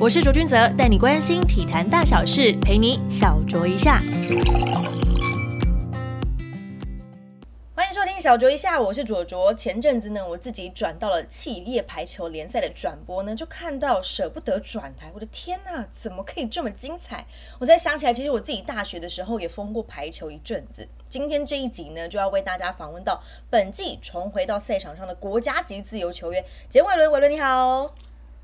我是卓君泽，带你关心体坛大小事，陪你小酌一下。欢迎收听小酌一下，我是卓卓。前阵子呢，我自己转到了企业排球联赛的转播呢，就看到舍不得转台。我的天呐，怎么可以这么精彩？我才想起来，其实我自己大学的时候也封过排球一阵子。今天这一集呢，就要为大家访问到本季重回到赛场上的国家级自由球员简伟伦。伟伦你好。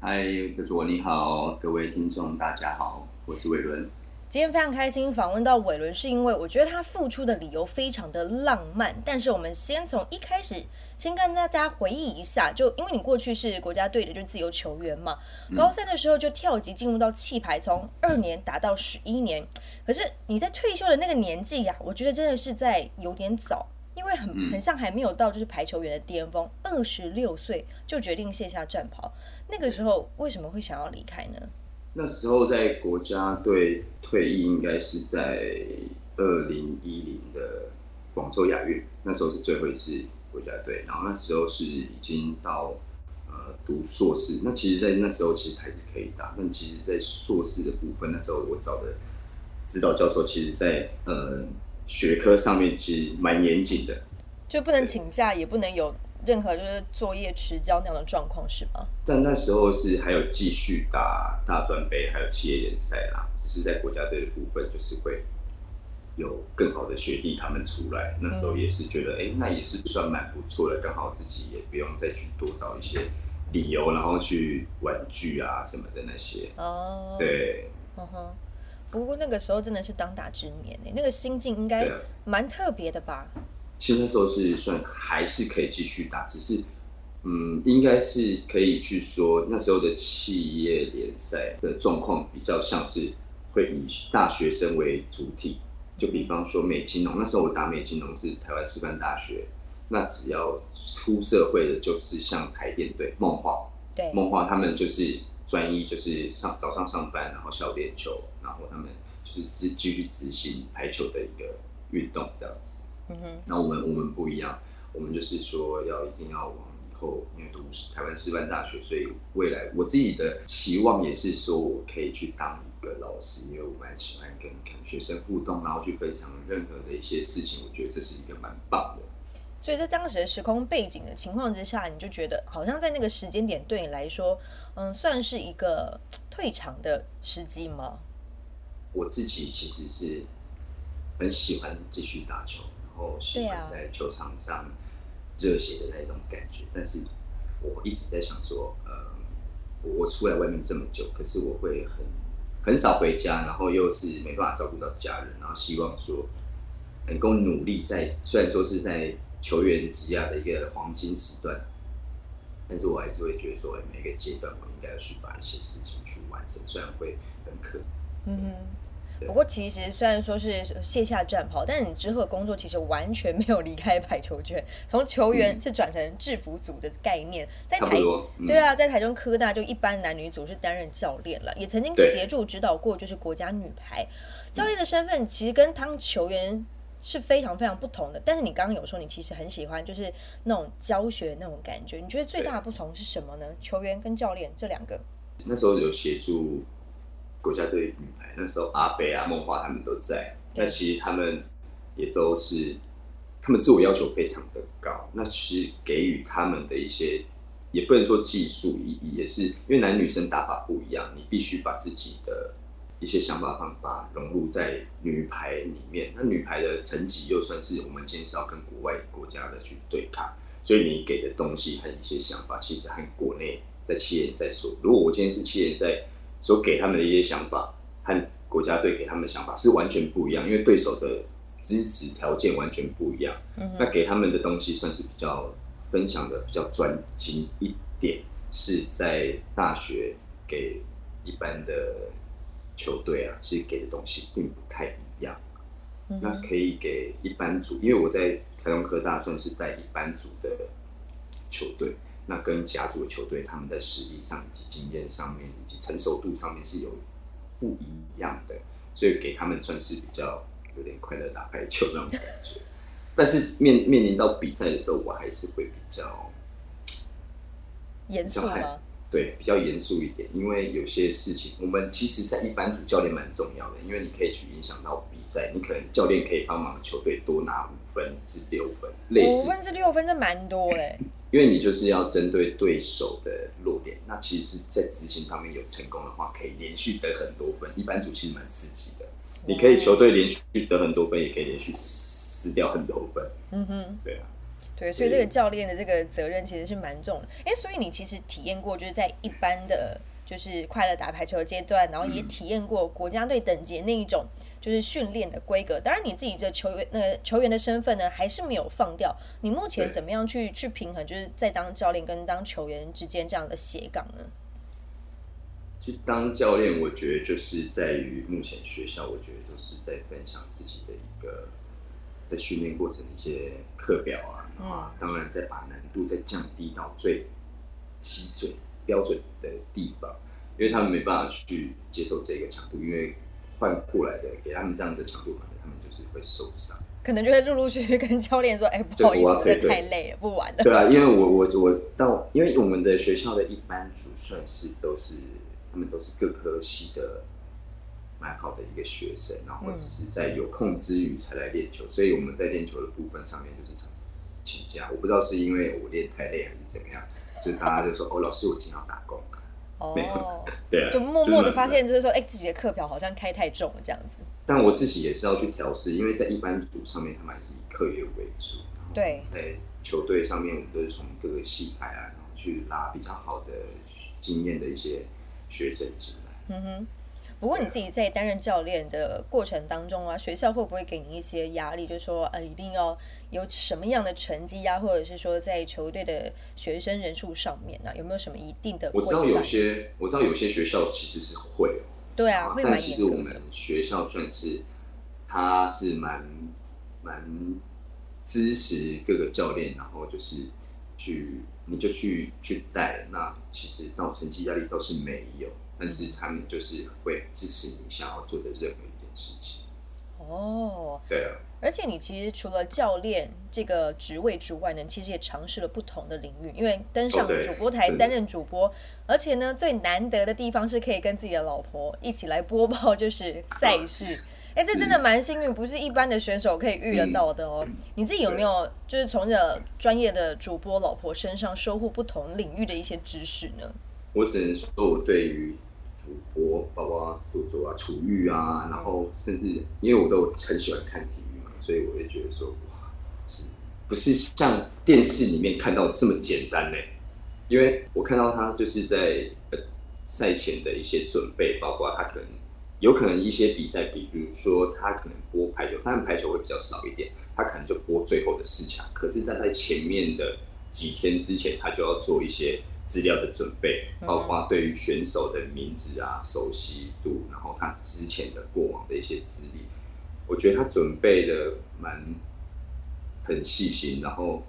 嗨，泽卓你好，各位听众大家好，我是伟伦。今天非常开心访问到伟伦，是因为我觉得他付出的理由非常的浪漫。但是我们先从一开始，先跟大家回忆一下，就因为你过去是国家队的，就是自由球员嘛。高三的时候就跳级进入到气排，从二年打到十一年。可是你在退休的那个年纪呀，我觉得真的是在有点早，因为很很像还没有到就是排球员的巅峰，二十六岁就决定卸下战袍。那个时候为什么会想要离开呢？那时候在国家队退役，应该是在二零一零的广州亚运，那时候是最后一次国家队。然后那时候是已经到呃读硕士，那其实，在那时候其实还是可以打，但其实，在硕士的部分，那时候我找的指导教授，其实在呃学科上面其实蛮严谨的，就不能请假，也不能有。任何就是作业迟交那样的状况是吗？但那时候是还有继续打大专杯，还有企业联赛啦。只是在国家队的部分，就是会有更好的学弟他们出来。那时候也是觉得，哎，那也是算蛮不错的。刚好自己也不用再去多找一些理由，然后去婉拒啊什么的那些。哦，对，嗯哼。不过那个时候真的是当打之年呢，那个心境应该蛮特别的吧。其实那时候是算还是可以继续打，只是嗯，应该是可以去说那时候的企业联赛的状况比较像是会以大学生为主体，就比方说美金农，那时候我打美金农是台湾师范大学，那只要出社会的，就是像台电队、梦话，对，梦话他们就是专一，就是上早上上班，然后校练球，然后他们就是继续执行排球的一个运动这样子。嗯哼，那我们我们不一样，我们就是说要一定要往以后，因为读台湾师范大学，所以未来我自己的期望也是说我可以去当一个老师，因为我蛮喜欢跟跟学生互动，然后去分享任何的一些事情，我觉得这是一个蛮棒的。所以在当时的时空背景的情况之下，你就觉得好像在那个时间点对你来说，嗯，算是一个退场的时机吗？我自己其实是很喜欢继续打球。然后喜欢在球场上热血的那种感觉，但是我一直在想说，呃，我出来外面这么久，可是我会很很少回家，然后又是没办法照顾到家人，然后希望说能够努力在，虽然说是在球员职涯的一个黄金时段，但是我还是会觉得说，每个阶段我应该要去把一些事情去完成，虽然会很可，嗯哼。不过，其实虽然说是卸下战袍，但是你之后的工作其实完全没有离开排球圈，从球员是转成制服组的概念，在台对啊，在台中科大就一般男女组是担任教练了，也曾经协助指导过就是国家女排教练的身份，其实跟当球员是非常非常不同的。但是你刚刚有说你其实很喜欢就是那种教学那种感觉，你觉得最大的不同是什么呢？球员跟教练这两个，那时候有协助。国家队女排那时候，阿北啊、梦华他们都在。那其实他们也都是，他们自我要求非常的高。那其实给予他们的一些，也不能说技术，意义也是因为男女生打法不一样，你必须把自己的一些想法方法融入在女排里面。那女排的成绩又算是我们今天是要跟国外国家的去对抗，所以你给的东西和一些想法，其实和国内在企业赛所，如果我今天是企业赛。所给他们的一些想法和国家队给他们的想法是完全不一样，因为对手的支持条件完全不一样。那给他们的东西算是比较分享的比较专精一点，是在大学给一般的球队啊，其实给的东西并不太一样。那可以给一般组，因为我在台中科大算是带一般组的球队。那跟甲组的球队，他们在实力上以及经验上面以及成熟度上面是有不一样的，所以给他们算是比较有点快乐打排球那种感觉。但是面面临到比赛的时候，我还是会比较严肃吗？对，比较严肃一点，因为有些事情，我们其实，在一般主教练蛮重要的，因为你可以去影响到比赛，你可能教练可以帮忙球队多拿五分至六分，类似五分至六分，这蛮多哎。因为你就是要针对对手的弱点，那其实是在执行上面有成功的话，可以连续得很多分。一般组其实蛮刺激的，你可以球队连续得很多分，也可以连续失掉很多分。嗯哼，对啊，对，所以这个教练的这个责任其实是蛮重的。哎，所以你其实体验过，就是在一般的就是快乐打排球阶段，然后也体验过国家队等级那一种。就是训练的规格，当然你自己这球员那球员的身份呢，还是没有放掉。你目前怎么样去去平衡，就是在当教练跟当球员之间这样的斜杠呢？其实当教练，我觉得就是在于目前学校，我觉得都是在分享自己的一个在训练过程的一些课表啊，啊，当然再把难度再降低到最基准标准的地方，因为他们没办法去接受这个强度，因为。换过来的，给他们这样的强度，可能他们就是会受伤，可能就会陆陆续续跟教练说：“哎，不好意思，太累了，不玩了。”对啊，因为我我我到，因为我们的学校的一班主算是都是，他们都是各科系的蛮好的一个学生，然后只是在有空之余才来练球，所以我们在练球的部分上面就是请假。我不知道是因为我练太累还是怎么样，就是大家就说：“哦，老师，我今天要打工。”哦，对啊，就默默的发现，就是说，哎，自己的课表好像开太重了这样子。但我自己也是要去调试，因为在一般组上面，他们还是以课业为主。对，在球队上面，我们都是从各个系派啊，然后去拉比较好的经验的一些学生进来。嗯哼。不过你自己在担任教练的过程当中啊，学校会不会给你一些压力？就是说，呃，一定要有什么样的成绩呀，或者是说在球队的学生人数上面呢，有没有什么一定的？我知道有些，我知道有些学校其实是会，对啊，会但其实我们学校算是，他是蛮蛮支持各个教练，然后就是去你就去去带，那其实到成绩压力倒是没有。但是他们就是会支持你想要做的任何一件事情。哦，对啊。而且你其实除了教练这个职位之外呢，其实也尝试了不同的领域。因为登上主播台担任主播，而且呢，最难得的地方是可以跟自己的老婆一起来播报，就是赛事。哎，这真的蛮幸运，不是一般的选手可以遇得到的哦。你自己有没有就是从这专业的主播老婆身上收获不同领域的一些知识呢？我只能说，我对于主播，包括主播啊、楚玉啊，然后甚至因为我都很喜欢看体育嘛，所以我就觉得说，哇，是不是像电视里面看到这么简单呢？因为我看到他就是在赛前的一些准备，包括他可能有可能一些比赛，比如说他可能播排球，当然排球会比较少一点，他可能就播最后的四强。可是，在他前面的几天之前，他就要做一些。资料的准备，包括对于选手的名字啊、熟悉度，然后他之前的过往的一些资历，我觉得他准备的蛮很细心。然后，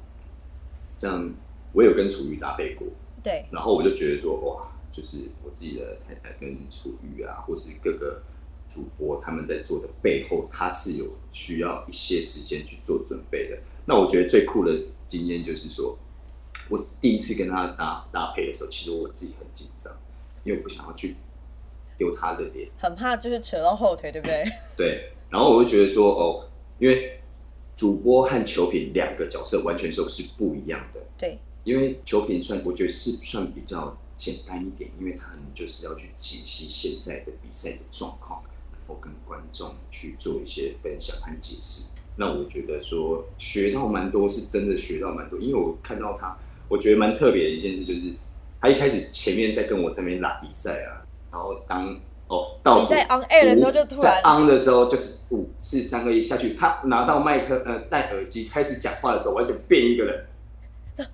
像我有跟楚瑜搭配过，对，然后我就觉得说，哇，就是我自己的太太跟楚瑜啊，或是各个主播他们在做的背后，他是有需要一些时间去做准备的。那我觉得最酷的经验就是说。我第一次跟他搭搭配的时候，其实我自己很紧张，因为我不想要去丢他的脸，很怕就是扯到后腿，对不对？对。然后我就觉得说，哦，因为主播和球评两个角色完全都是不一样的。对。因为球评算我觉得是算比较简单一点，因为他就是要去解析现在的比赛的状况，然后跟观众去做一些分享和解释。那我觉得说学到蛮多，是真的学到蛮多，因为我看到他。我觉得蛮特别的一件事，就是他一开始前面在跟我这边打比赛啊，然后当哦到比赛 on air 的时候就突然 on 的时候就是五四三二一下去，他拿到麦克呃戴耳机开始讲话的时候，完全变一个人。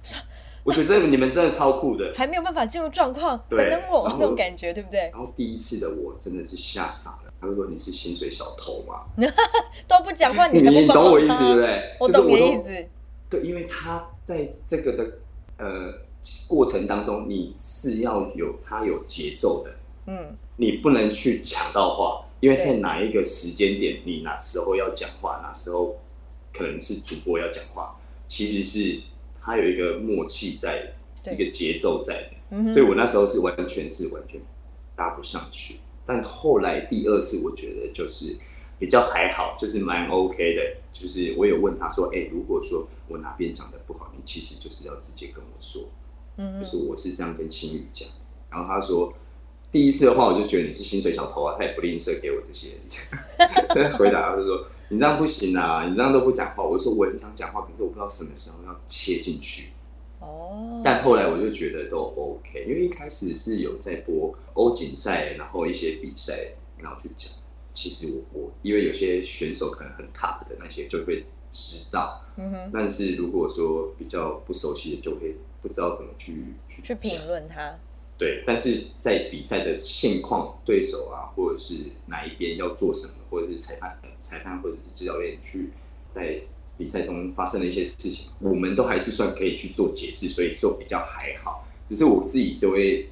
我觉得你们真的超酷的，还没有办法进入状况，等等我那种感觉，对不对？然后第一次的我真的是吓傻了。他说：“你是薪水小偷吗？都不讲话，你 你懂我意思对不对？我懂你的意思。对，因为他在这个的。”呃，过程当中你是要有它有节奏的，嗯，你不能去抢到话，因为在哪一个时间点，你哪时候要讲话，哪时候可能是主播要讲话，其实是它有一个默契在，一个节奏在的。所以我那时候是完全是完全搭不上去。但后来第二次，我觉得就是比较还好，就是蛮 OK 的。就是我有问他说：“哎，如果说我哪边讲的不好，你其实就是要直接跟我说。”嗯，就是我是这样跟新宇讲。然后他说：“第一次的话，我就觉得你是薪水小偷啊，他也不吝啬给我这些。”回答他说：“你这样不行啊，你这样都不讲话。”我说：“我很想讲话，可是我不知道什么时候要切进去。”哦。但后来我就觉得都 OK，因为一开始是有在播欧锦赛，然后一些比赛，然后去讲。其实我我因为有些选手可能很卡的那些就会知道，嗯哼。但是如果说比较不熟悉的，就会不知道怎么去去评论他。对，但是在比赛的现况、对手啊，或者是哪一边要做什么，或者是裁判、裁判或者是指导练去在比赛中发生的一些事情，我们都还是算可以去做解释，所以说比较还好。只是我自己就会。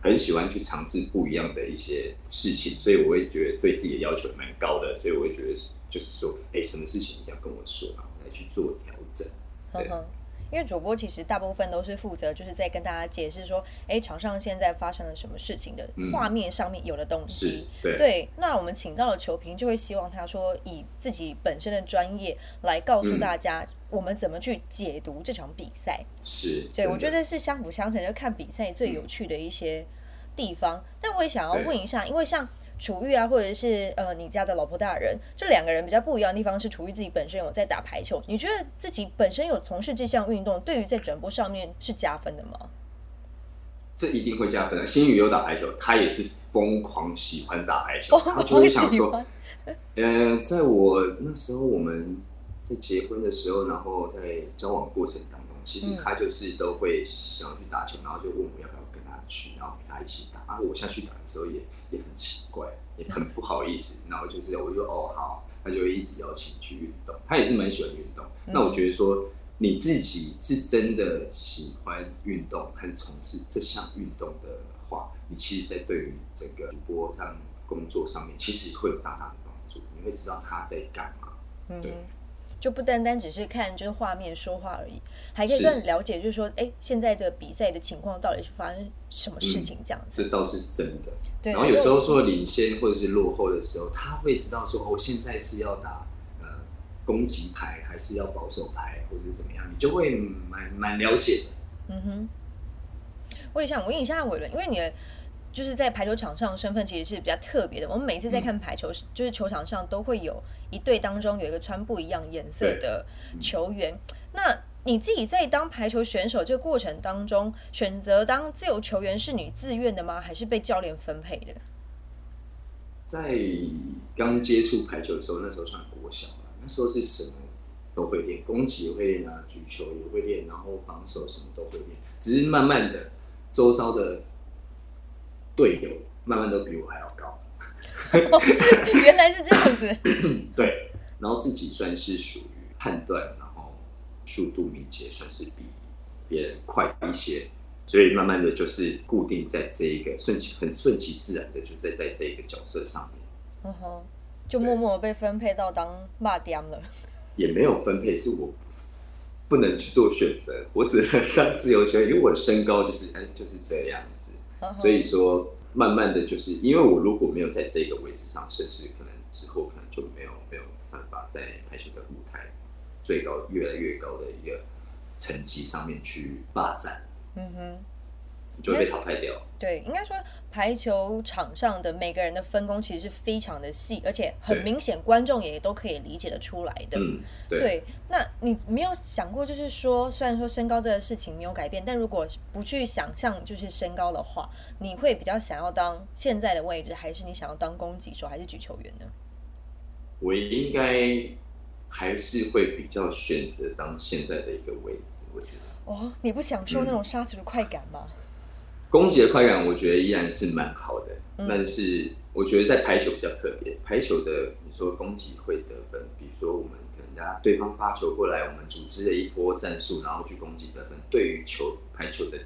很喜欢去尝试不一样的一些事情，所以我会觉得对自己的要求蛮高的，所以我会觉得就是说，哎，什么事情你要跟我说，来去做调整。对，因为主播其实大部分都是负责就是在跟大家解释说，哎，场上现在发生了什么事情的画面上面有的东西。对，那我们请到了球评，就会希望他说以自己本身的专业来告诉大家。我们怎么去解读这场比赛？是对，我觉得是相辅相成，就看比赛最有趣的一些地方。但我也想要问一下，因为像楚玉啊，或者是呃你家的老婆大人，这两个人比较不一样的地方是，楚玉自己本身有在打排球，你觉得自己本身有从事这项运动，对于在转播上面是加分的吗？这一定会加分的。新宇有打排球，他也是疯狂喜欢打排球，他就会想说，呃，在我那时候我们。在结婚的时候，然后在交往过程当中，其实他就是都会想要去打球，然后就问我要不要跟他去，然后陪他一起打。然后我下去打的时候也也很奇怪，也很不好意思。然后就是我就哦好，他就会一直邀请去运动。他也是蛮喜欢运动。那我觉得说你自己是真的喜欢运动，很从事这项运动的话，你其实，在对于整个主播上工作上面，其实会有大大的帮助。你会知道他在干嘛，对。就不单单只是看就是画面说话而已，还可以更了解，就是说，哎，现在的比赛的情况到底是发生什么事情这样子。这倒是真的。对。然后有时候说领先或者是落后的时候，他会知道说，哦，现在是要打呃攻击牌还是要保守牌，或者是怎么样，你就会蛮蛮了解的。嗯哼。我也想问一下伟伦，因为你的。就是在排球场上身份其实是比较特别的。我们每次在看排球，就是球场上都会有一队当中有一个穿不一样颜色的球员。那你自己在当排球选手这个过程当中，选择当自由球员是你自愿的吗？还是被教练分配的？在刚接触排球的时候，那时候算国小了，那时候是什么都会练，攻击也会练啊，举球也会练，然后防守什么都会练。只是慢慢的，周遭的。队友慢慢都比我还要高，原来是这样子。对，然后自己算是属于判断，然后速度敏捷，算是比别人快一些，所以慢慢的就是固定在这一个顺其很顺其自然的，就在在这一个角色上面。嗯哼，就默默被分配到当骂爹了。也没有分配，是我不能去做选择，我只能当自由球员，因为我的身高就是哎就是这样子。所以说，慢慢的就是因为我如果没有在这个位置上，甚至可能之后可能就没有没有办法在排球的舞台最高越来越高的一个成绩上面去发展。嗯哼。就会被淘汰掉。对，应该说排球场上的每个人的分工其实是非常的细，而且很明显，观众也都可以理解得出来的。嗯，对。那你没有想过，就是说，虽然说身高这个事情没有改变，但如果不去想象就是身高的话，你会比较想要当现在的位置，还是你想要当攻击手，还是举球员呢？我应该还是会比较选择当现在的一个位置。我觉得。哦，你不享受那种杀球的快感吗？攻击的快感，我觉得依然是蛮好的，但是我觉得在排球比较特别。排球的你说攻击会得分，比如说我们可能家对方发球过来，我们组织了一波战术，然后去攻击得分。对于球排球的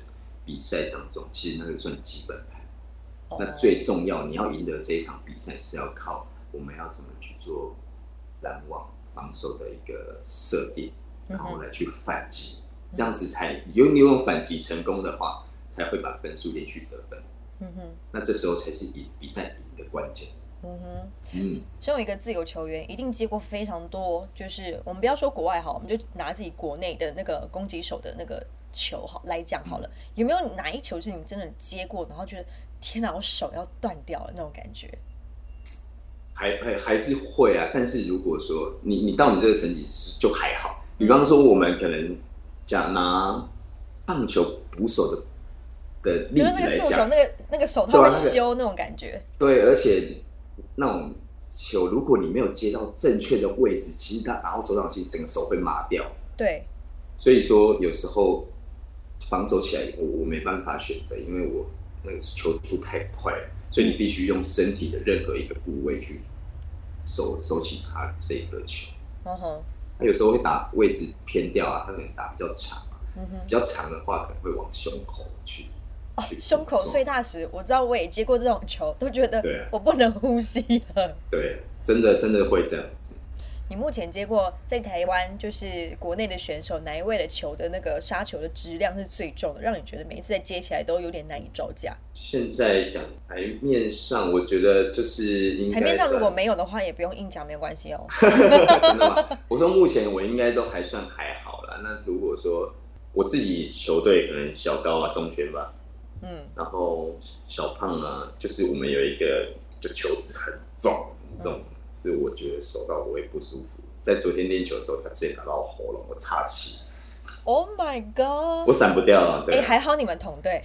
比赛当中，其实那个算基本盘。那最重要，你要赢得这一场比赛，是要靠我们要怎么去做拦网防守的一个设定，然后来去反击，这样子才有你有反击成功的话。才会把分数连续得分。嗯哼，那这时候才是赢比赛赢的关键。嗯哼，嗯，身为一个自由球员，一定接过非常多，就是我们不要说国外好，我们就拿自己国内的那个攻击手的那个球好来讲好了。有没有哪一球是你真的接过，然后觉得天哪，我手要断掉了那种感觉？还还还是会啊，但是如果说你你到你这个成绩就还好。比方说我们可能讲拿棒球捕手的的例子来讲，那个那个手套会修那种感觉。对，而且。那种球，如果你没有接到正确的位置，其实他拿到手掌心，整个手会麻掉。对，所以说有时候防守起来，我我没办法选择，因为我那个球速太快了，所以你必须用身体的任何一个部位去收收起他这一颗球。嗯哼，他有时候会打位置偏掉啊，他可能打比较长，嗯哼，比较长的话可能会往胸口去。哦，胸口碎大石，我知道，我也接过这种球，都觉得我不能呼吸了。对，真的真的会这样子。你目前接过在台湾就是国内的选手哪一位的球的那个杀球的质量是最重的，让你觉得每一次在接起来都有点难以招架？现在讲台面上，我觉得就是台面上如果没有的话，也不用硬讲，没有关系哦。真的吗？我说目前我应该都还算还好啦。那如果说我自己球队可能小高啊、中选吧。嗯，然后小胖啊，就是我们有一个，就球子很重很重，是我觉得手到我会不舒服。在昨天练球的时候，他直接打到我喉咙，我岔气。Oh my god！我闪不掉啊。哎，还好你们同队。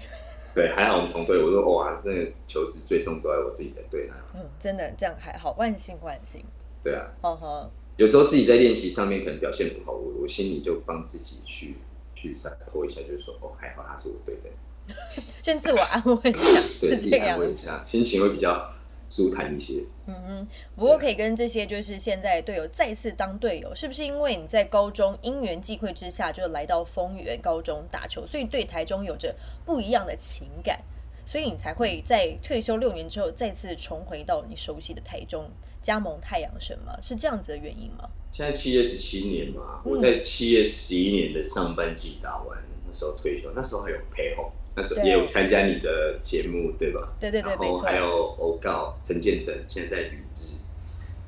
对，还好我们同队。我说哇，那个球子最重都在我自己的队那。嗯，真的这样还好，万幸万幸。对啊。哦呵。有时候自己在练习上面可能表现不好，我我心里就帮自己去去闪拖一下，就是说哦，还好他是我队的。先自我安慰一下，对自己安慰一下，心情会比较舒坦一些。嗯嗯，不过可以跟这些就是现在队友再次当队友，是不是因为你在高中因缘际会之下就来到丰原高中打球，所以对台中有着不一样的情感，所以你才会在退休六年之后再次重回到你熟悉的台中，加盟太阳神吗？是这样子的原因吗？现在七月十七年嘛，我在七月十一年的上半季打完，那时候退休，那时候还有陪后。那时候也有参加你的节目，对吧？对对对，然后还有欧告陈建真，现在在旅日。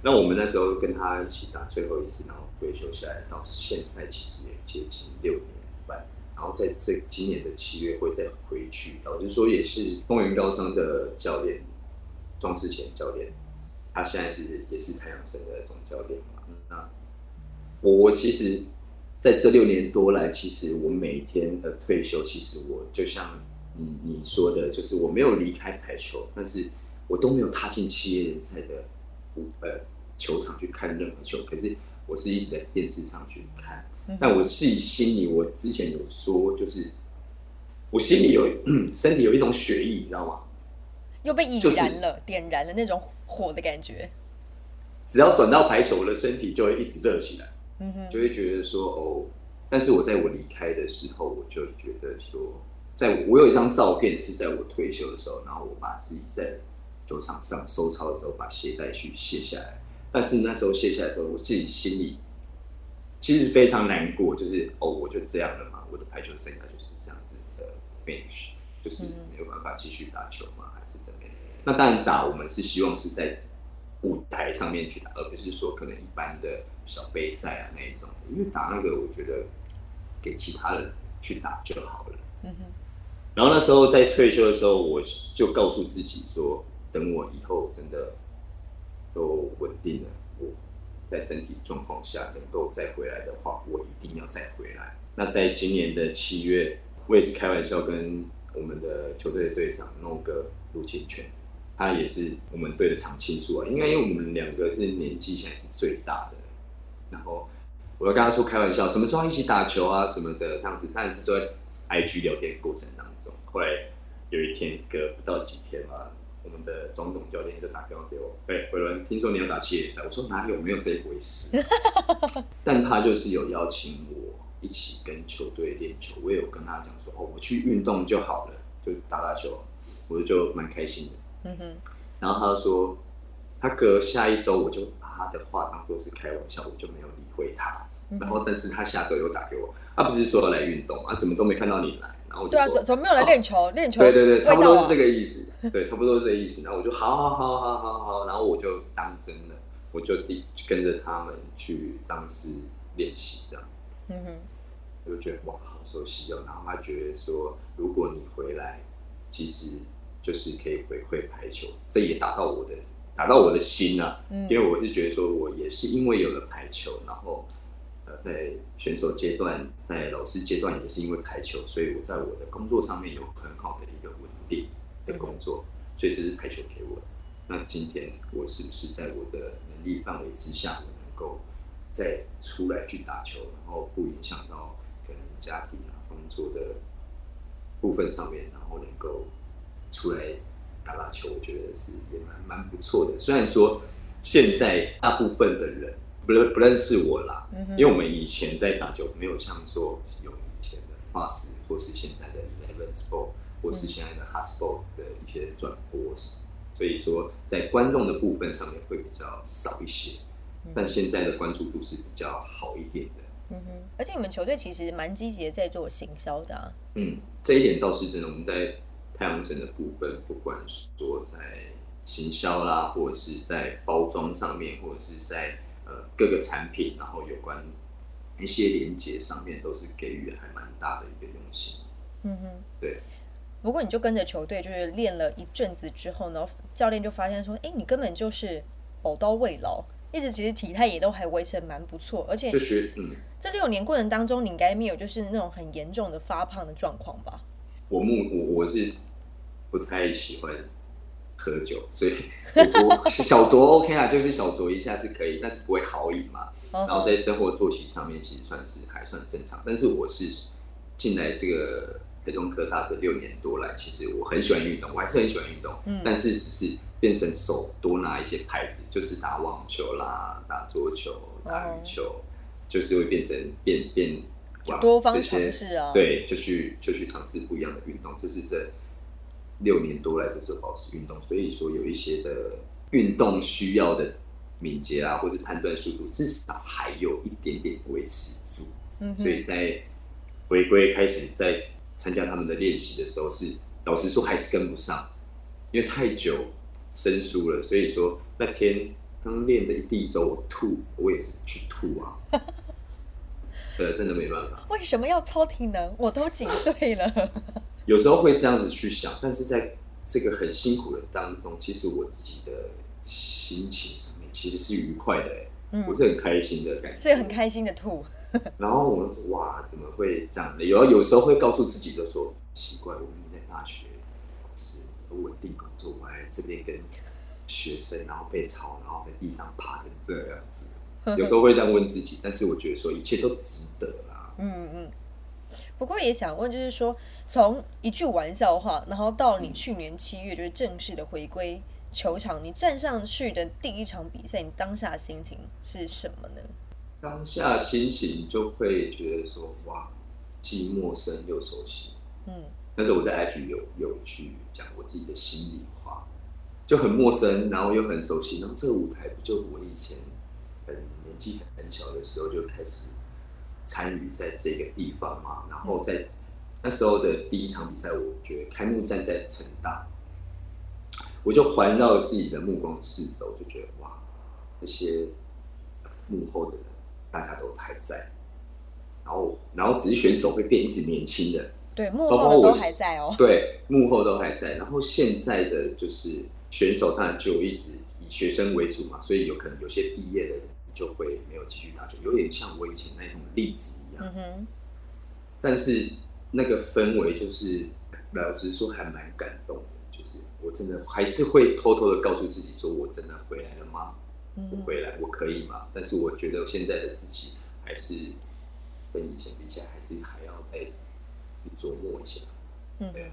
那我们那时候跟他一起打最后一次，然后退休下来，到现在其实也接近六年半。然后在这今年的七月会再回去，老实说也是风云高商的教练庄世贤教练，他现在是也是太阳神的总教练嘛。那我我其实。在这六年多来，其实我每天的退休，其实我就像你你说的，就是我没有离开排球，但是我都没有踏进企业联赛的呃球场去看任何球。可是我是一直在电视上去看，但我自己心里，我之前有说，就是我心里有身体有一种血意，你知道吗？又被引燃了，点燃了那种火的感觉。只要转到排球，我的身体就会一直热起来。就会觉得说哦，但是我在我离开的时候，我就觉得说，在我有一张照片是在我退休的时候，然后我把自己在球场上收操的时候把鞋带去卸下来，但是那时候卸下来的时候，我自己心里其实非常难过，就是哦，我就这样了嘛，我的排球生涯就是这样子的 finish，就是没有办法继续打球嘛，还是怎么样？那当然打，我们是希望是在舞台上面去打，而不是说可能一般的。小杯赛啊那一种，因为打那个我觉得给其他人去打就好了。嗯哼。然后那时候在退休的时候，我就告诉自己说，等我以后真的都稳定了，我在身体状况下能够再回来的话，我一定要再回来。那在今年的七月，我也是开玩笑跟我们的球队的队长弄个陆清泉，他也是我们队的常青树啊。应该因为我们两个是年纪现在是最大的。然后我就跟他说开玩笑，什么时候一起打球啊什么的这样子，但是在 IG 聊天过程当中，后来有一天隔不到几天嘛，我们的庄董教练就打电话给我，哎，伟伦，听说你要打系列赛，我说哪有没有这一回事，但他就是有邀请我一起跟球队练球，我也有跟他讲说，哦，我去运动就好了，就打打球，我就蛮开心的，嗯哼，然后他就说，他隔下一周我就。他的话当做是开玩笑，我就没有理会他。然后，但是他下周又打给我，他不是说要来运动啊？怎么都没看到你来？然后我就对啊，怎怎么没有来练球？练球对对对，差不多是这个意思，对，差不多是这个意思。然后我就好好好好好好，然后我就当真了，我就第跟着他们去张师练习，这样，嗯哼，我就觉得哇，好熟悉哦。然后他觉得说，如果你回来，其实就是可以回馈排球，这也达到我的打到我的心啊。嗯因为我是觉得说，我也是因为有了排球，然后呃，在选手阶段，在老师阶段也是因为排球，所以我在我的工作上面有很好的一个稳定的工作，所以这是排球给我的。那今天我是不是在我的能力范围之下，我能够再出来去打球，然后不影响到可能家庭啊、工作的部分上面，然后能够出来打打球，我觉得是也蛮蛮不错的。虽然说现在大部分的人不认不认识我啦，因为我们以前在打球没有像说有以前的 f a s 或是现在的 Eleven Sport 或是现在的 h a s p o 的一些转播，所以说在观众的部分上面会比较少一些，但现在的关注度是比较好一点的。嗯哼，而且你们球队其实蛮积极的在做行销的啊。嗯，这一点倒是真的。我们在太阳神的部分，不管说在行销啦，或者是在包装上面，或者是在呃各个产品，然后有关一些连接上面，都是给予还蛮大的一个用心。嗯哼，对。不过你就跟着球队就是练了一阵子之后，呢教练就发现说，哎，你根本就是宝刀未老，一直其实体态也都还维持的蛮不错，而且就学嗯，这六年过程当中，你应该没有就是那种很严重的发胖的状况吧？我目我我是不太喜欢喝酒，所以 小酌 OK 啊，就是小酌一下是可以，但是不会好饮嘛。然然后在生活作息上面其实算是还算正常，但是我是进来这个台中科大这六年多来，其实我很喜欢运动，我还是很喜欢运动，嗯但是只是变成手多拿一些牌子，就是打网球啦、打桌球、打羽球，就是会变成变变往多方这些尝试啊对，就去就去尝试不一样的运动，就是这六年多来就是保持运动，所以说有一些的运动需要的敏捷啊，或是判断速度，至少还有一点点维持住。嗯所以在回归开始在参加他们的练习的时候是，老实说还是跟不上，因为太久生疏了。所以说那天刚练的第一周我吐，我也是去吐啊。对，真的没办法。为什么要超体能？我都几岁了？有时候会这样子去想，但是在这个很辛苦的当中，其实我自己的心情上面其实是愉快的、欸，嗯我是很开心的感觉，所以很开心的吐。然后我就说哇，怎么会这样的？有有时候会告诉自己，就说奇怪，我明明在大学是有稳定工作，我还这边跟学生，然后被吵，然后在地上爬成这样子。有时候会这样问自己，但是我觉得说一切都值得啦。嗯嗯。不过也想问，就是说，从一句玩笑话，然后到你去年七月就是正式的回归球场，你站上去的第一场比赛，你当下心情是什么呢？当下心情就会觉得说哇，既陌生又熟悉。嗯，但是我在 IG 有有去讲我自己的心里话，就很陌生，然后又很熟悉。然后这个舞台不就我以前很年纪很小的时候就开始参与在这个地方嘛。然后在那时候的第一场比赛，我觉得开幕战在成大，我就环绕自己的目光四周，就觉得哇，这些幕后的人大家都还在，然后然后只是选手会变一直年轻的。对，幕后的都还在哦。对，幕后都还在。然后现在的就是选手，当然就一直以学生为主嘛，所以有可能有些毕业的人就会没有继续打球，有点像我以前那种例子一样。嗯哼，但是那个氛围就是，老实说还蛮感动的。就是我真的还是会偷偷的告诉自己说，我真的回来了吗？嗯我回来，我可以吗？但是我觉得现在的自己还是跟以前比起来，还是还要再琢磨一下。嗯对啊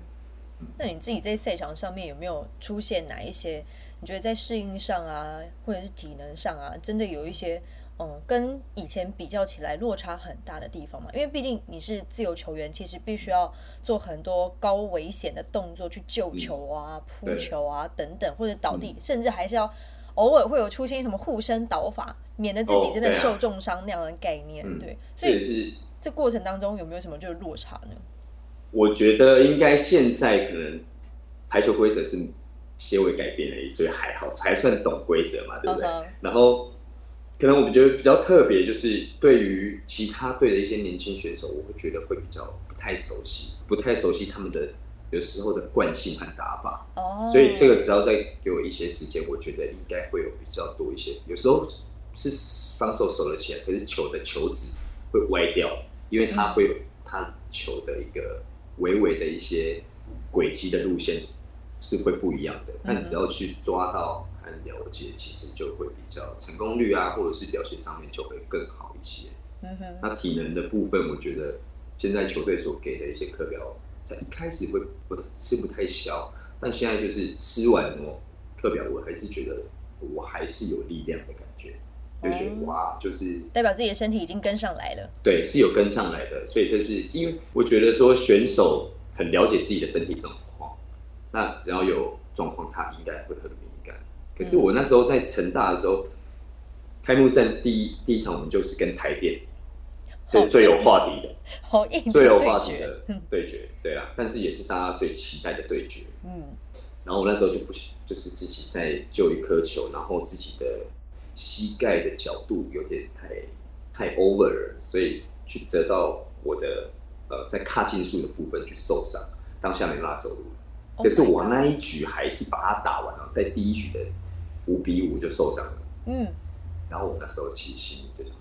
那你自己在赛场上面有没有出现哪一些你觉得在适应上啊，或者是体能上啊，真的有一些嗯跟以前比较起来落差很大的地方嘛？因为毕竟你是自由球员，其实必须要做很多高危险的动作去救球啊、扑对球啊等等，或者倒地，甚至还是要偶尔会有出现什么护身倒法，免得自己真的受重伤那样的概念。嗯对，所以是这过程当中有没有什么就是落差呢？我觉得应该现在可能排球规则是些微改变而已，所以还好，还算懂规则嘛，对不对？然后可能我们觉得比较特别，就是对于其他队的一些年轻选手，我会觉得会比较不太熟悉，不太熟悉他们的有时候的惯性和打法。哦，所以这个只要再给我一些时间，我觉得应该会有比较多一些。有时候是防守守了起来，可是球的球子会歪掉，因为它会有它球的一个。微微的一些轨迹的路线是会不一样的，但只要去抓到和了解，其实就会比较成功率啊，或者是表现上面就会更好一些。嗯哼，那体能的部分，我觉得现在球队所给的一些课表，在一开始会不吃不太消，但现在就是吃完哦课表，我还是觉得我还是有力量的感觉，就觉得哇，就是代表自己的身体已经跟上来了。对，是有跟上来的，所以这是因为我觉得说选手很了解自己的身体状况，那只要有状况，他应该会很。可是我那时候在成大的时候，开幕战第一第一场，我们就是跟台电，对最有话题的，好硬，最有话题的对决，对啊，但是也是大家最期待的对决。嗯，然后我那时候就不行，就是自己在救一颗球，然后自己的。膝盖的角度有点太太 over 了，所以去折到我的呃在卡进术的部分去受伤，当下没办法走路。可是我那一局还是把它打完了，在第一局的五比五就受伤了。嗯，然后我那时候其实就想说，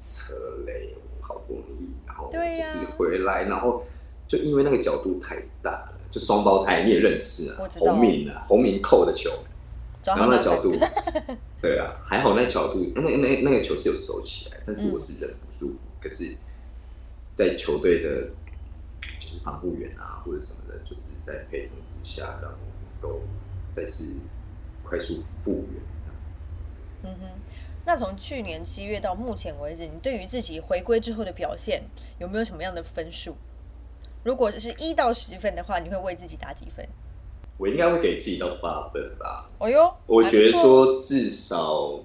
车累，好不容易，然后就是回来，然后就因为那个角度太大了，就双胞胎你也认识啊，洪敏啊，洪敏扣的球。然后那角度，对啊，还好那角度，那那那个球是有收起来，但是我是人不舒服。可是，在球队的，就是防护员啊或者什么的，就是在陪同之下，让我能够再次快速复原。嗯哼，那从去年七月到目前为止，你对于自己回归之后的表现有没有什么样的分数？如果是一到十分的话，你会为自己打几分？我应该会给自己到八分吧。哦哟，我觉得说至少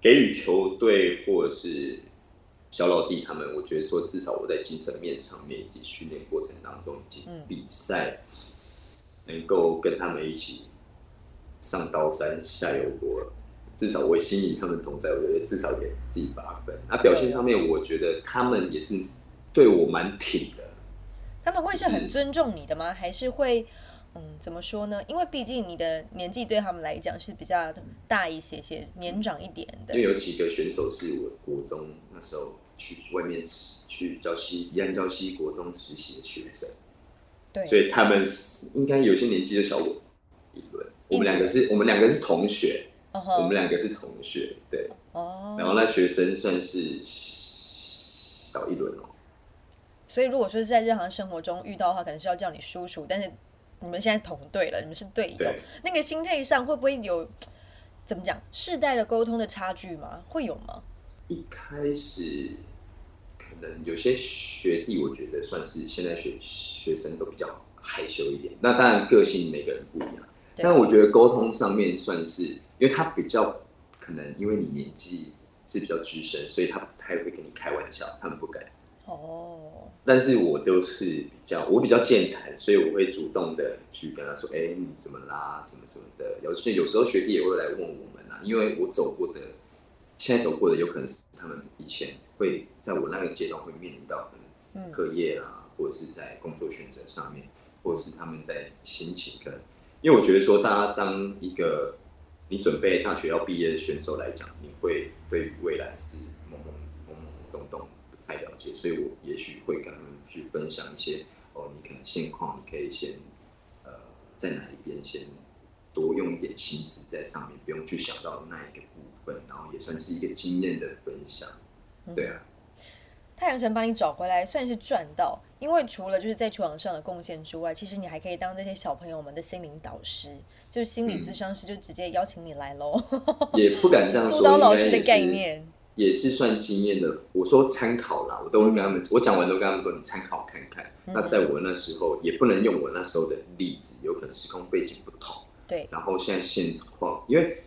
给予球队或者是小老弟他们，我觉得说至少我在精神面上面以及训练过程当中以及比赛，能够跟他们一起上刀山下油锅，至少我心里他们同在，我觉得至少给自己八分。那表现上面，我觉得他们也是对我蛮挺的。他们会是很尊重你的吗？还是会，嗯，怎么说呢？因为毕竟你的年纪对他们来讲是比较大一些些，年长一点的。因为有几个选手是我国中那时候去外面去教西宜安教西国中实习的学生，对，所以他们应该有些年纪的小我。我们两个是我们两个是同学，我们两个是同学，对，哦，然后那学生算是小一轮哦。所以，如果说是在日常生活中遇到的话，可能是要叫你叔叔。但是你们现在同队了，你们是队友，那个心态上会不会有怎么讲世代的沟通的差距吗？会有吗？一开始可能有些学弟，我觉得算是现在学学生都比较害羞一点。那当然个性每个人不一样，但我觉得沟通上面算是，因为他比较可能因为你年纪是比较资深，所以他不太会跟你开玩笑，他们不敢。哦，但是我都是比较，我比较健谈，所以我会主动的去跟他说：“哎，你怎么啦？什么什么的。”有些有时候学弟也会来问我们啊，因为我走过的，现在走过的有可能是他们以前会在我那个阶段会面临到嗯课业啊，或者是在工作选择上面，或者是他们在心情跟，因为我觉得说，大家当一个你准备大学要毕业的选手来讲，你会对于未来是懵懵懵懵懂懂不。太了解，所以我也许会跟他们去分享一些哦，你可能现况，你可以先呃在哪一边先多用一点心思在上面，不用去想到那一个部分，然后也算是一个经验的分享。对啊，太阳神把你找回来，算是赚到，因为除了就是在球场上的贡献之外，其实你还可以当这些小朋友们的心灵导师，就是心理咨商师，就直接邀请你来喽。也不敢这样 说，老师的概念。也是算经验的，我说参考啦，我都会跟他们，我讲完都跟他们说，你参考看看。那在我那时候，也不能用我那时候的例子，有可能时空背景不同。对。然后现在现况，因为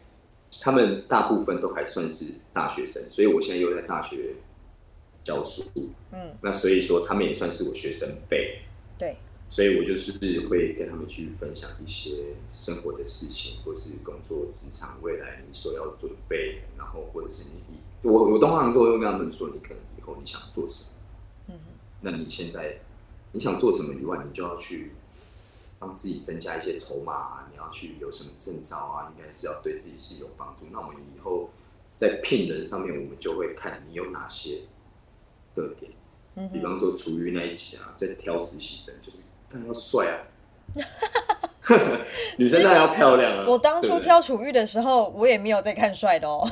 他们大部分都还算是大学生，所以我现在又在大学教书，嗯，那所以说他们也算是我学生辈，对，所以我就是会跟他们去分享一些生活的事情，或是工作职场未来你所要准备，然后或者是你我我通常都会跟他们说，你可能以后你想做什么，嗯。那你现在你想做什么以外，你就要去帮自己增加一些筹码啊，你要去有什么证照啊，应该是要对自己是有帮助。那我们以后在聘人上面，我们就会看你有哪些特点。嗯比方说厨余那一集啊，在挑实习生，就是当然要帅啊，女生当然要漂亮啊。我当初挑楚玉的时候，我也没有在看帅的哦。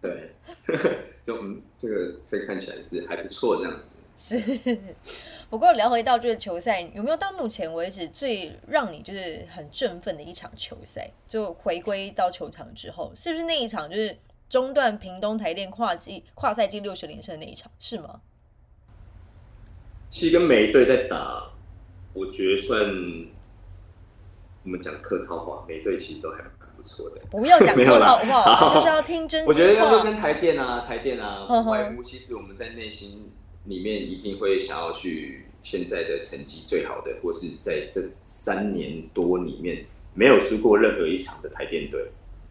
对，就嗯，这个这看起来是还不错这样子。是，不过聊回到就是球赛，有没有到目前为止最让你就是很振奋的一场球赛？就回归到球场之后，是不是那一场就是中断屏东台电跨季跨赛季六十连胜的那一场？是吗？其实跟每一队在打，我觉得算我们讲客套话，每一队其实都还蛮不错的。不要讲客套话，就是要听真我觉得。要说跟台电啊、台电啊，外屋其实我们在内心里面一定会想要去现在的成绩最好的，或是在这三年多里面没有输过任何一场的台电队。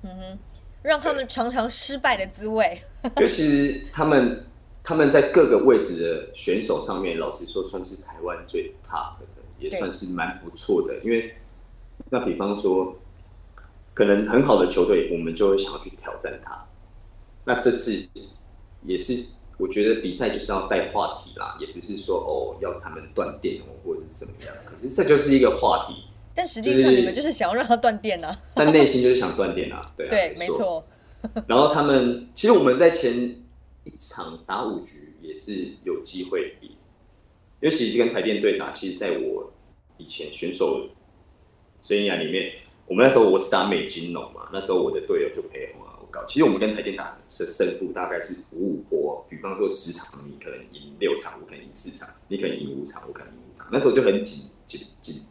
嗯哼，让他们尝尝失败的滋味。尤其是他们他们在各个位置的选手上面，老实说算是台湾最 top 的，也算是蛮不错的。因为那比方说，可能很好的球队，我们就会想要去挑战他。那这次也是，我觉得比赛就是要带话题啦，也不是说哦要他们断电哦或者是怎么样。可是这就是一个话题，但实际上就是你们就是想要让他断电啊。但内心就是想断电啊，对啊，对，没错。然后他们其实我们在前一场打五局也是有机会赢，因为其实跟台电队打，其实在我以前选手生涯里面，我们那时候我是打美金龙嘛，那时候我的队友就配合我搞。其实我们跟台电打的胜负大概是五五波，比方说十场你可能赢六场，我可能赢四场，你可能赢五场，我可能赢五场。那时候就很紧紧紧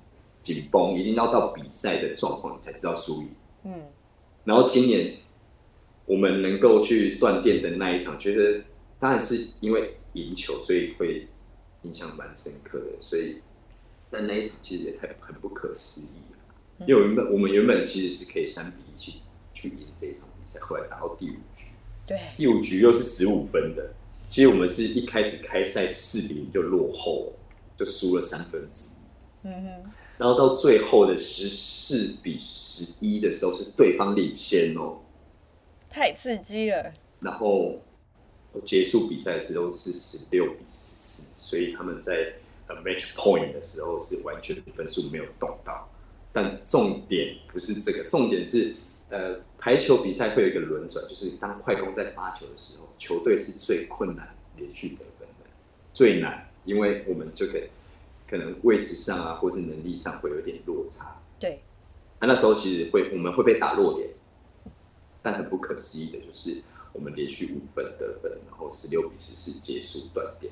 紧绷，一定要到比赛的状况你才知道输赢。嗯，然后今年我们能够去断电的那一场，觉得当然是因为赢球，所以会印象蛮深刻的。所以，但那一场其实也太很不可思议了，因为我原本我们原本其实是可以三比一去去赢这一场比赛，后来打到第五局，对，第五局又是十五分的。其实我们是一开始开赛四比零就落后，就输了三分之一。嗯哼，然后到最后的十四比十一的时候，是对方领先哦。太刺激了。然后结束比赛的时候是十六比十四，所以他们在呃 match point 的时候是完全分数没有动到。但重点不是这个，重点是呃排球比赛会有一个轮转，就是当快攻在发球的时候，球队是最困难连续得分的，最难，因为我们就可可能位置上啊，或是能力上会有点落差。对，那那时候其实会我们会被打落点，但很不可思议的就是我们连续五分得分，然后十六比十四结束断点，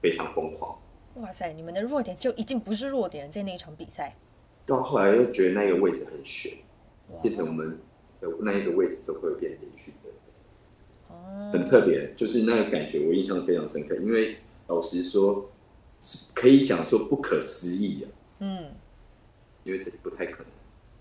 非常疯狂。哇塞，你们的弱点就已经不是弱点了，在那一场比赛。到后来又觉得那个位置很悬，变成我们的那一个位置都会变连续得分，哦很特别，就是那个感觉我印象非常深刻。因为老实说，是可以讲说不可思议啊，嗯因为不太可能。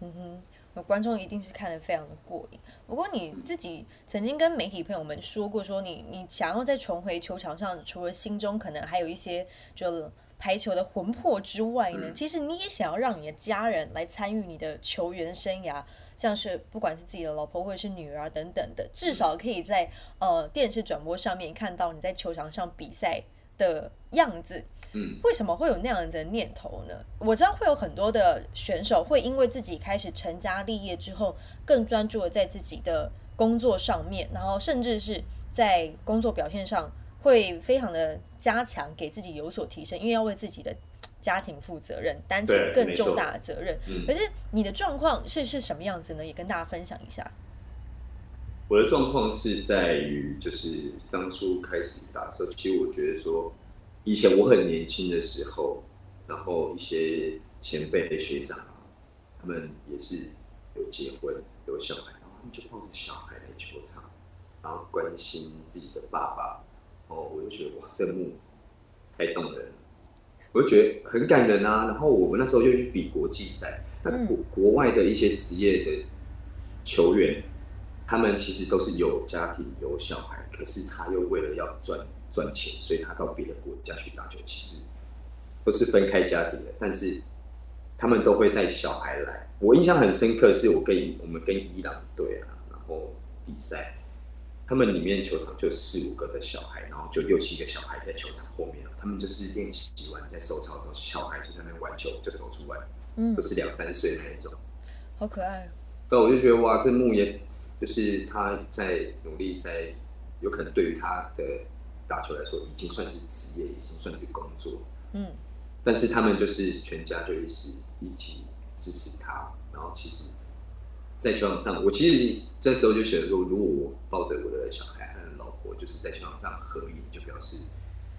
嗯哼，有观众一定是看得非常的过瘾。不过你自己曾经跟媒体朋友们说过，说你你想要再重回球场上，除了心中可能还有一些就排球的魂魄之外呢，其实你也想要让你的家人来参与你的球员生涯，像是不管是自己的老婆或者是女儿啊等等的，至少可以在呃电视转播上面看到你在球场上比赛的样子。嗯，为什么会有那样的念头呢？我知道会有很多的选手会因为自己开始成家立业之后，更专注的在自己的工作上面，然后甚至是在工作表现上会非常的加强，给自己有所提升，因为要为自己的家庭负责任，担起更重大的责任。嗯可是你的状况是是什么样子呢？也跟大家分享一下。我的状况是在于，就是当初开始打的时候，其实我觉得说，以前我很年轻的时候，然后一些前辈的学长啊，他们也是有结婚有小孩，然后他们就抱着小孩来球场，然后关心自己的爸爸，哦我就觉得哇，这幕太动人了，我就觉得很感人啊。然后我们那时候就去比国际赛，那国国外的一些职业的球员，他们其实都是有家庭有小孩，可是他又为了要赚赚钱，所以他到别的国家去打球，其实不是分开家庭的，但是他们都会带小孩来。我印象很深刻，是我跟我们跟伊朗队啊，然后比赛。他们里面球场就四五个的小孩，然后就六七个小孩在球场后面他们就是练习完在收操之后，小孩就在那边玩球，就走出来，嗯，都是两三岁的那种，好可爱。那我就觉得哇，这牧野就是他在努力，在有可能对于他的打球来说，已经算是职业，已经算是工作，嗯。但是他们就是全家就一起一起支持他，然后其实。在球场上，我其实这时候就觉得说，如果我抱着我的小孩和老婆，就是在球场上合影，就表示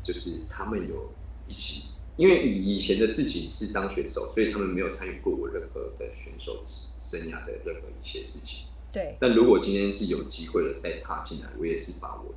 就是他们有一起。因为以前的自己是当选手，所以他们没有参与过我任何的选手生涯的任何一些事情。对。但如果今天是有机会了再踏进来，我也是把我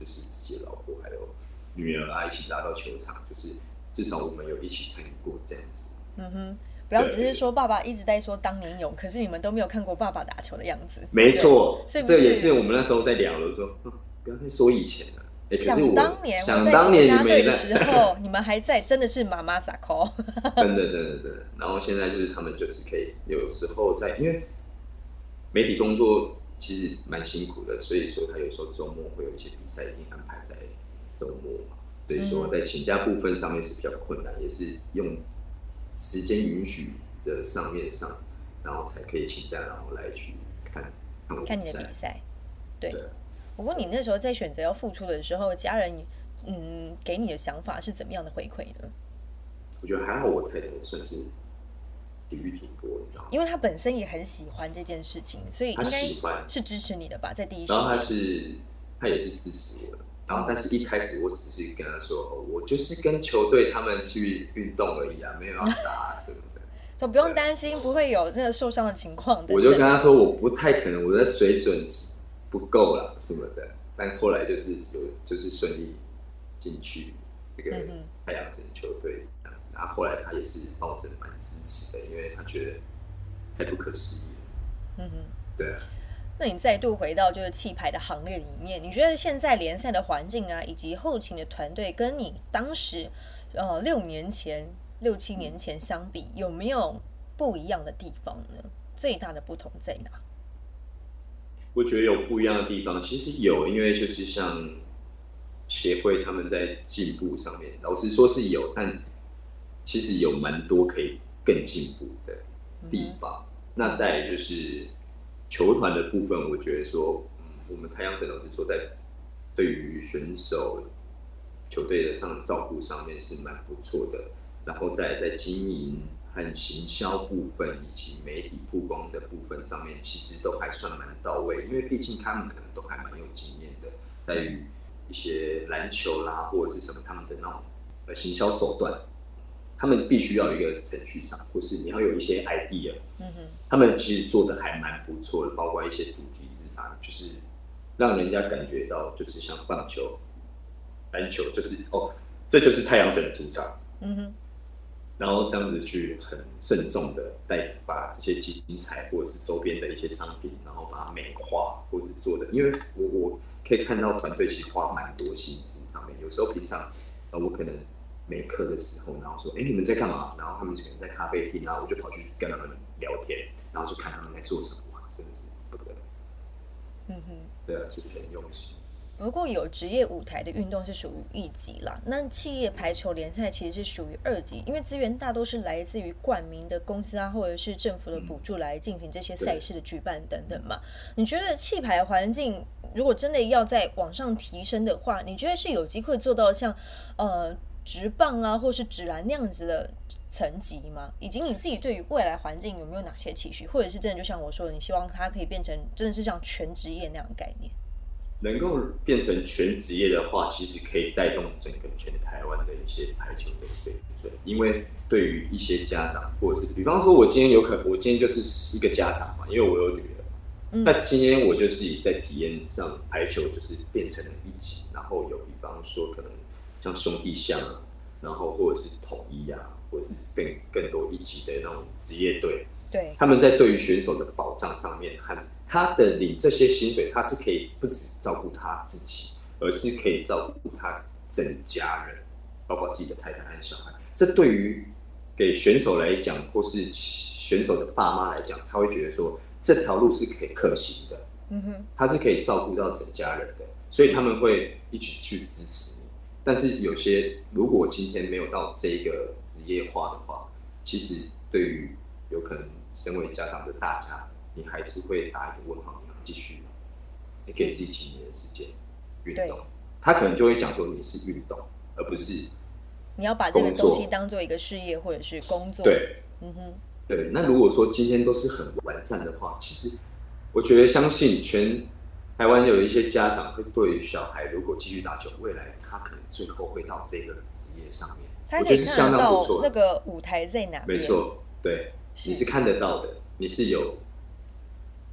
就是自己的老婆还有女儿啊一起拉到球场，就是至少我们有一起参与过这样子。嗯哼。不要只是说爸爸一直在说当年勇，可是你们都没有看过爸爸打球的样子。没错，这也是我们那时候在聊的，说不要再说以前了。想当年想当年你们的时候，你们还在，真的是妈妈撒 call。真的真的真的。然后现在就是他们就是可以有时候在，因为媒体工作其实蛮辛苦的，所以说他有时候周末会有一些比赛一定安排在周末嘛，所以说在请假部分上面是比较困难，也是用。时间允许的上面上，然后才可以请假，然后来去看看你的比赛。对。不过你那时候在选择要付出的时候，家人嗯给你的想法是怎么样的回馈呢？我觉得还好，我太太算是体育主播，你知道吗？因为他本身也很喜欢这件事情，所以应该是支持你的吧，在第一时间。然后他是他也是支持我的。然后，但是一开始我只是跟他说，我就是跟球队他们去运动而已啊，没有要打什么的，就不用担心不会有这个受伤的情况。我就跟他说，我不太可能，我的水准不够了什么的。但后来就是就就是顺利进去这个太阳神球队。然后后来他也是抱着蛮支持的，因为他觉得太不可思议。嗯哼，对啊。那你再度回到就是气牌的行列里面，你觉得现在联赛的环境啊，以及后勤的团队，跟你当时呃六年前、六七年前相比，有没有不一样的地方呢？最大的不同在哪？我觉得有不一样的地方，其实有，因为就是像协会他们在进步上面，老实说是有，但其实有蛮多可以更进步的地方。那再就是。球团的部分，我觉得说，嗯，我们太阳城老师说，在对于选手、球队的上照顾上面是蛮不错的。然后在在经营和行销部分，以及媒体曝光的部分上面，其实都还算蛮到位。因为毕竟他们可能都还蛮有经验的，在于一些篮球啦或者是什么他们的那种呃行销手段。他们必须要有一个程序上，或是你要有一些 idea，嗯哼，他们其实做的还蛮不错的，包括一些主题日啊，就是让人家感觉到就是像棒球、篮球，就是哦，这就是太阳神的主场，嗯哼，然后这样子去很慎重的带把这些精彩或者是周边的一些商品，然后把它美化或者做的，因为我我可以看到团队其实花蛮多心思上面，有时候平常呃我可能。没课的时候，然后说：“哎，你们在干嘛？”然后他们可能在咖啡厅，然后我就跑去跟他们聊天，然后就看他们在做什么，真的是不得了。嗯哼，对啊，就是很用心。不过有职业舞台的运动是属于一级啦，那企业排球联赛其实是属于二级，因为资源大多是来自于冠名的公司啊，或者是政府的补助来进行这些赛事的举办等等嘛。你觉得气排环境如果真的要在往上提升的话，你觉得是有机会做到像呃？直棒啊，或是直篮那样子的层级吗？以及你自己对于未来环境有没有哪些期许？或者是真的就像我说的，你希望它可以变成真的是像全职业那样的概念？能够变成全职业的话，其实可以带动整个全台湾的一些排球的水准。因为对于一些家长，或者是比方说，我今天有可，我今天就是一个家长嘛，因为我有女儿，那今天我就是以在体验上排球就是变成了一级，然后有比方说可能像兄弟象啊，然后或者是统一啊，或者是更更多一级的那种职业队，对，他们在对于选手的保障上面，和他的领这些薪水，他是可以不止照顾他自己，而是可以照顾他整家人，包括自己的太太和小孩。这对于给选手来讲，或是选手的爸妈来讲，他会觉得说这条路是可以可行的，嗯哼，他是可以照顾到整家人的，所以他们会一起去支持你。但是有些如果今天没有到这个职业化的话，其实对于有可能身为家长的大家，你还是会打一个问号，你要继续吗？你给自己几年的时间运动，他可能就会讲说你是运动，而不是你要把这个东西当做一个事业或者是工作。，对。嗯哼，对，那如果说今天都是很完善的话，其实我觉得相信全台湾有一些家长会对于小孩如果继续打球，未来他可能最后会到这个职业上面，他我可以看得觉得是相当不到错。那个舞台在哪。没，错，对，你是看得到的，你是有，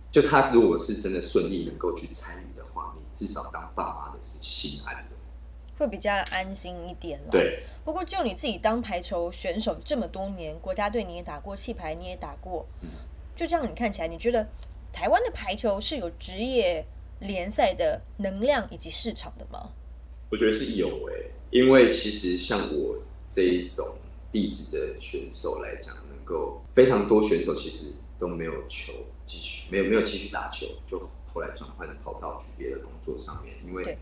就他如果是真的顺利能够去参与的话，你至少当爸妈的是心安的。会比较安心一点了。。对，不过就你自己当排球选手这么多年，国家队你也打过，气排你也打过，嗯就这样你看起来，你觉得台湾的排球是有职业联赛的能量以及市场的吗？我觉得是有诶、因为其实像我这一种弟子的选手来讲，能够非常多选手其实都没有球继续，没有没有继续打球，就后来转换跑道去别的工作上面，因为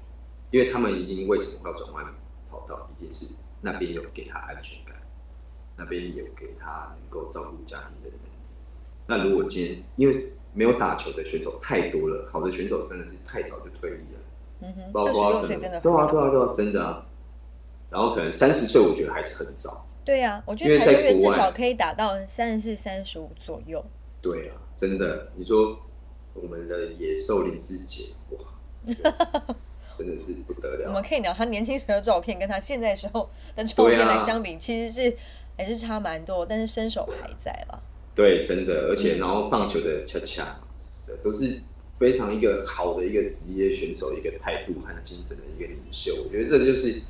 因为他们一定为什么要转换跑道，一定是那边有给他安全感，那边有给他能够照顾家庭的能力。那如果今天因为没有打球的选手太多了，好的选手真的是太早就退役了。嗯哼，包括可能六岁真的很对啊，早对啊，对啊，真的啊。然后可能三十岁，我觉得还是很早。对啊、我觉得排球员至少可以打到三十四、三十五左右。对啊，真的。你说我们的野兽林志杰，哇，真的是不得了我们。可以聊他年轻时候的照片，跟他现在时候的照片来相比，其实是还是差蛮多，但是身手还在了。对，真的，而且然后棒球的恰恰，都是非常一个好的一个职业选手一个态度和精神的一个领袖。我觉得这就是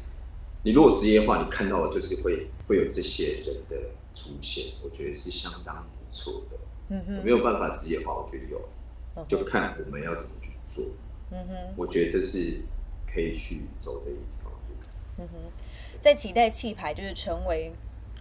你如果职业化，你看到的就是会会有这些人的出现，我觉得是相当不错的。嗯哼，有没有办法职业化？我觉得有，嗯就看我们要怎么去做。嗯哼，我觉得这是可以去走的一条路。嗯哼，在期待气排就是成为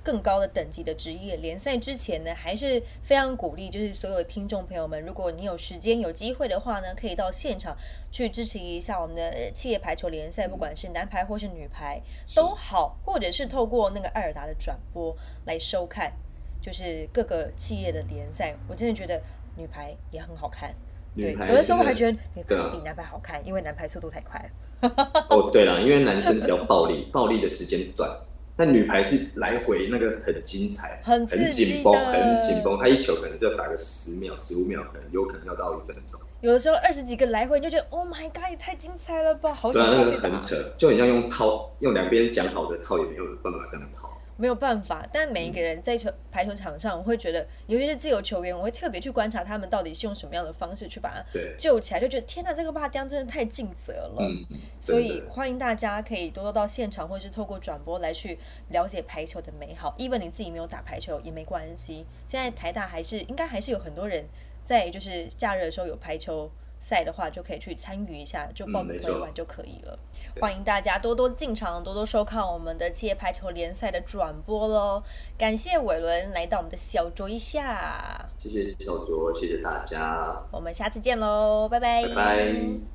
更高的等级的职业联赛之前呢，还是非常鼓励，就是所有的听众朋友们，如果你有时间有机会的话呢，可以到现场去支持一下我们的呃企业排球联赛，不管是男排或是女排都好，或者是透过那个艾尔达的转播来收看，就是各个企业的联赛，我真的觉得女排也很好看。对，有的时候我还觉得女排比男排好看，因为男排速度太快了。哦，对了，因为男生比较暴力，暴力的时间短，但女排是来回那个很精彩，很很紧绷，很紧绷。她一球可能就打个十秒、十五秒，可能有可能要到一分钟。有的时候二十几个来回，你就觉得 Oh my God，也太精彩了吧，好想下去打。个很扯，就很像用套，用两边讲好的套，也没有办法这样套。没有办法，但每一个人在球排球场上，我会觉得，尤其是自由球员，我会特别去观察他们到底是用什么样的方式去把它，救起来，就觉得天哪，这个拔雕真的太尽责了。嗯，所以欢迎大家可以多多到现场，或是透过转播来去了解排球的美好。even 你自己没有打排球也没关系，现在台大还是应该还是有很多人在就是假日的时候有排球赛的话，就可以去参与一下，就报个嗯没错会玩就可以了。欢迎大家多多进场，多多收看我们的企业排球联赛的转播喽！感谢伟伦来到我们的小酌一下，谢谢小卓，谢谢大家，我们下次见喽，拜拜，拜拜。